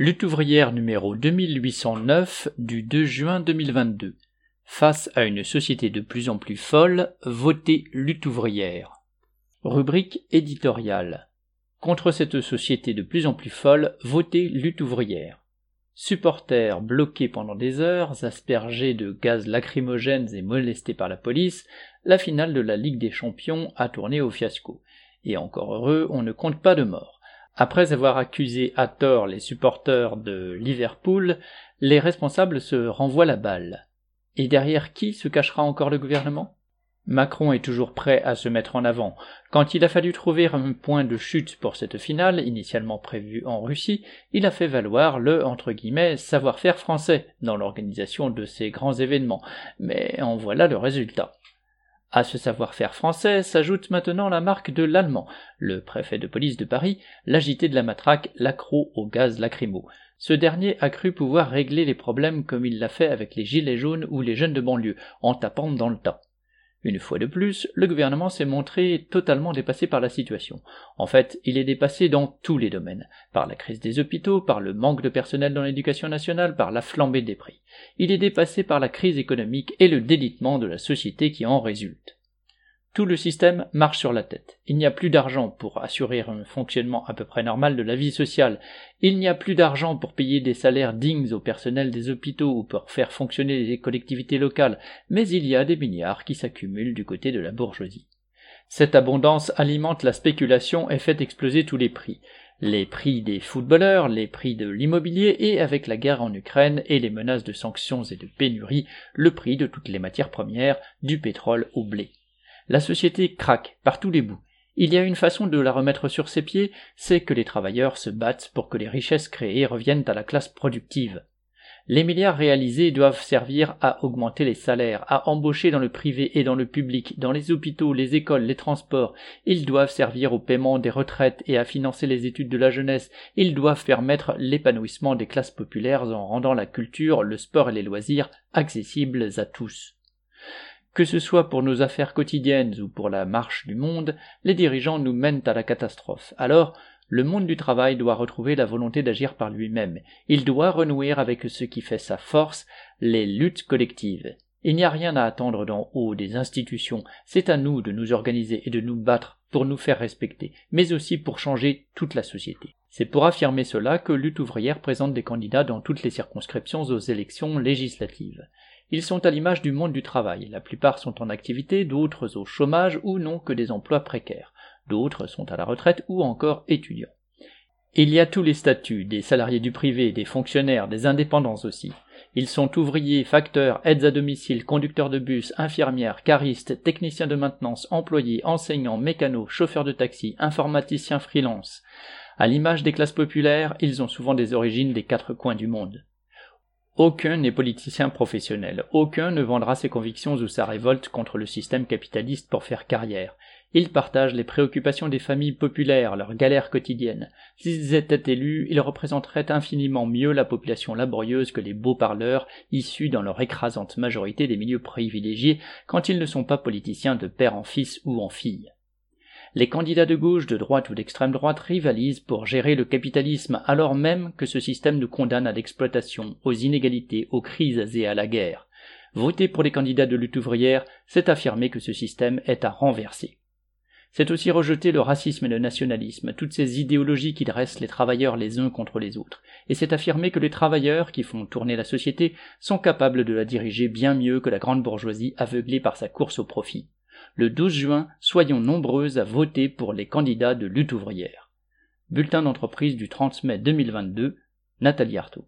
Lutte ouvrière numéro 2809 du 2 juin 2022. Face à une société de plus en plus folle, votez lutte ouvrière. Rubrique éditoriale. Contre cette société de plus en plus folle, votez lutte ouvrière. Supporters bloqués pendant des heures, aspergés de gaz lacrymogènes et molestés par la police, la finale de la Ligue des Champions a tourné au fiasco. Et encore heureux, on ne compte pas de morts. Après avoir accusé à tort les supporters de Liverpool, les responsables se renvoient la balle. Et derrière qui se cachera encore le gouvernement? Macron est toujours prêt à se mettre en avant. Quand il a fallu trouver un point de chute pour cette finale, initialement prévue en Russie, il a fait valoir le entre guillemets savoir-faire français dans l'organisation de ces grands événements. Mais en voilà le résultat. À ce savoir-faire français s'ajoute maintenant la marque de l'allemand, le préfet de police de Paris, l'agité de la matraque, l'accro au gaz lacrymo. Ce dernier a cru pouvoir régler les problèmes comme il l'a fait avec les gilets jaunes ou les jeunes de banlieue, en tapant dans le tas. Une fois de plus, le gouvernement s'est montré totalement dépassé par la situation. En fait, il est dépassé dans tous les domaines, par la crise des hôpitaux, par le manque de personnel dans l'éducation nationale, par la flambée des prix. Il est dépassé par la crise économique et le délitement de la société qui en résulte. Tout le système marche sur la tête. Il n'y a plus d'argent pour assurer un fonctionnement à peu près normal de la vie sociale. Il n'y a plus d'argent pour payer des salaires dignes au personnel des hôpitaux ou pour faire fonctionner les collectivités locales, mais il y a des milliards qui s'accumulent du côté de la bourgeoisie. Cette abondance alimente la spéculation et fait exploser tous les prix. Les prix des footballeurs, les prix de l'immobilier et avec la guerre en Ukraine et les menaces de sanctions et de pénurie, le prix de toutes les matières premières, du pétrole au blé. La société craque par tous les bouts. Il y a une façon de la remettre sur ses pieds, c'est que les travailleurs se battent pour que les richesses créées reviennent à la classe productive. Les milliards réalisés doivent servir à augmenter les salaires, à embaucher dans le privé et dans le public, dans les hôpitaux, les écoles, les transports. Ils doivent servir au paiement des retraites et à financer les études de la jeunesse. Ils doivent permettre l'épanouissement des classes populaires en rendant la culture, le sport et les loisirs accessibles à tous. Que ce soit pour nos affaires quotidiennes ou pour la marche du monde, les dirigeants nous mènent à la catastrophe. Alors, le monde du travail doit retrouver la volonté d'agir par lui-même. Il doit renouer avec ce qui fait sa force, les luttes collectives. Il n'y a rien à attendre d'en haut des institutions, c'est à nous de nous organiser et de nous battre pour nous faire respecter, mais aussi pour changer toute la société. C'est pour affirmer cela que Lutte ouvrière présente des candidats dans toutes les circonscriptions aux élections législatives. Ils sont à l'image du monde du travail. La plupart sont en activité, d'autres au chômage ou n'ont que des emplois précaires. D'autres sont à la retraite ou encore étudiants. Il y a tous les statuts, des salariés du privé, des fonctionnaires, des indépendants aussi. Ils sont ouvriers, facteurs, aides à domicile, conducteurs de bus, infirmières, caristes, techniciens de maintenance, employés, enseignants, mécanos, chauffeurs de taxi, informaticiens freelance. À l'image des classes populaires, ils ont souvent des origines des quatre coins du monde. Aucun n'est politicien professionnel, aucun ne vendra ses convictions ou sa révolte contre le système capitaliste pour faire carrière. Ils partagent les préoccupations des familles populaires, leurs galères quotidiennes. S'ils étaient élus, ils représenteraient infiniment mieux la population laborieuse que les beaux parleurs, issus dans leur écrasante majorité des milieux privilégiés, quand ils ne sont pas politiciens de père en fils ou en fille. Les candidats de gauche, de droite ou d'extrême droite rivalisent pour gérer le capitalisme alors même que ce système nous condamne à l'exploitation, aux inégalités, aux crises et à la guerre. Voter pour les candidats de lutte ouvrière, c'est affirmer que ce système est à renverser. C'est aussi rejeter le racisme et le nationalisme, toutes ces idéologies qui dressent les travailleurs les uns contre les autres, et c'est affirmer que les travailleurs qui font tourner la société sont capables de la diriger bien mieux que la grande bourgeoisie aveuglée par sa course au profit. Le 12 juin, soyons nombreux à voter pour les candidats de lutte ouvrière. Bulletin d'entreprise du 30 mai 2022, Nathalie Artaud.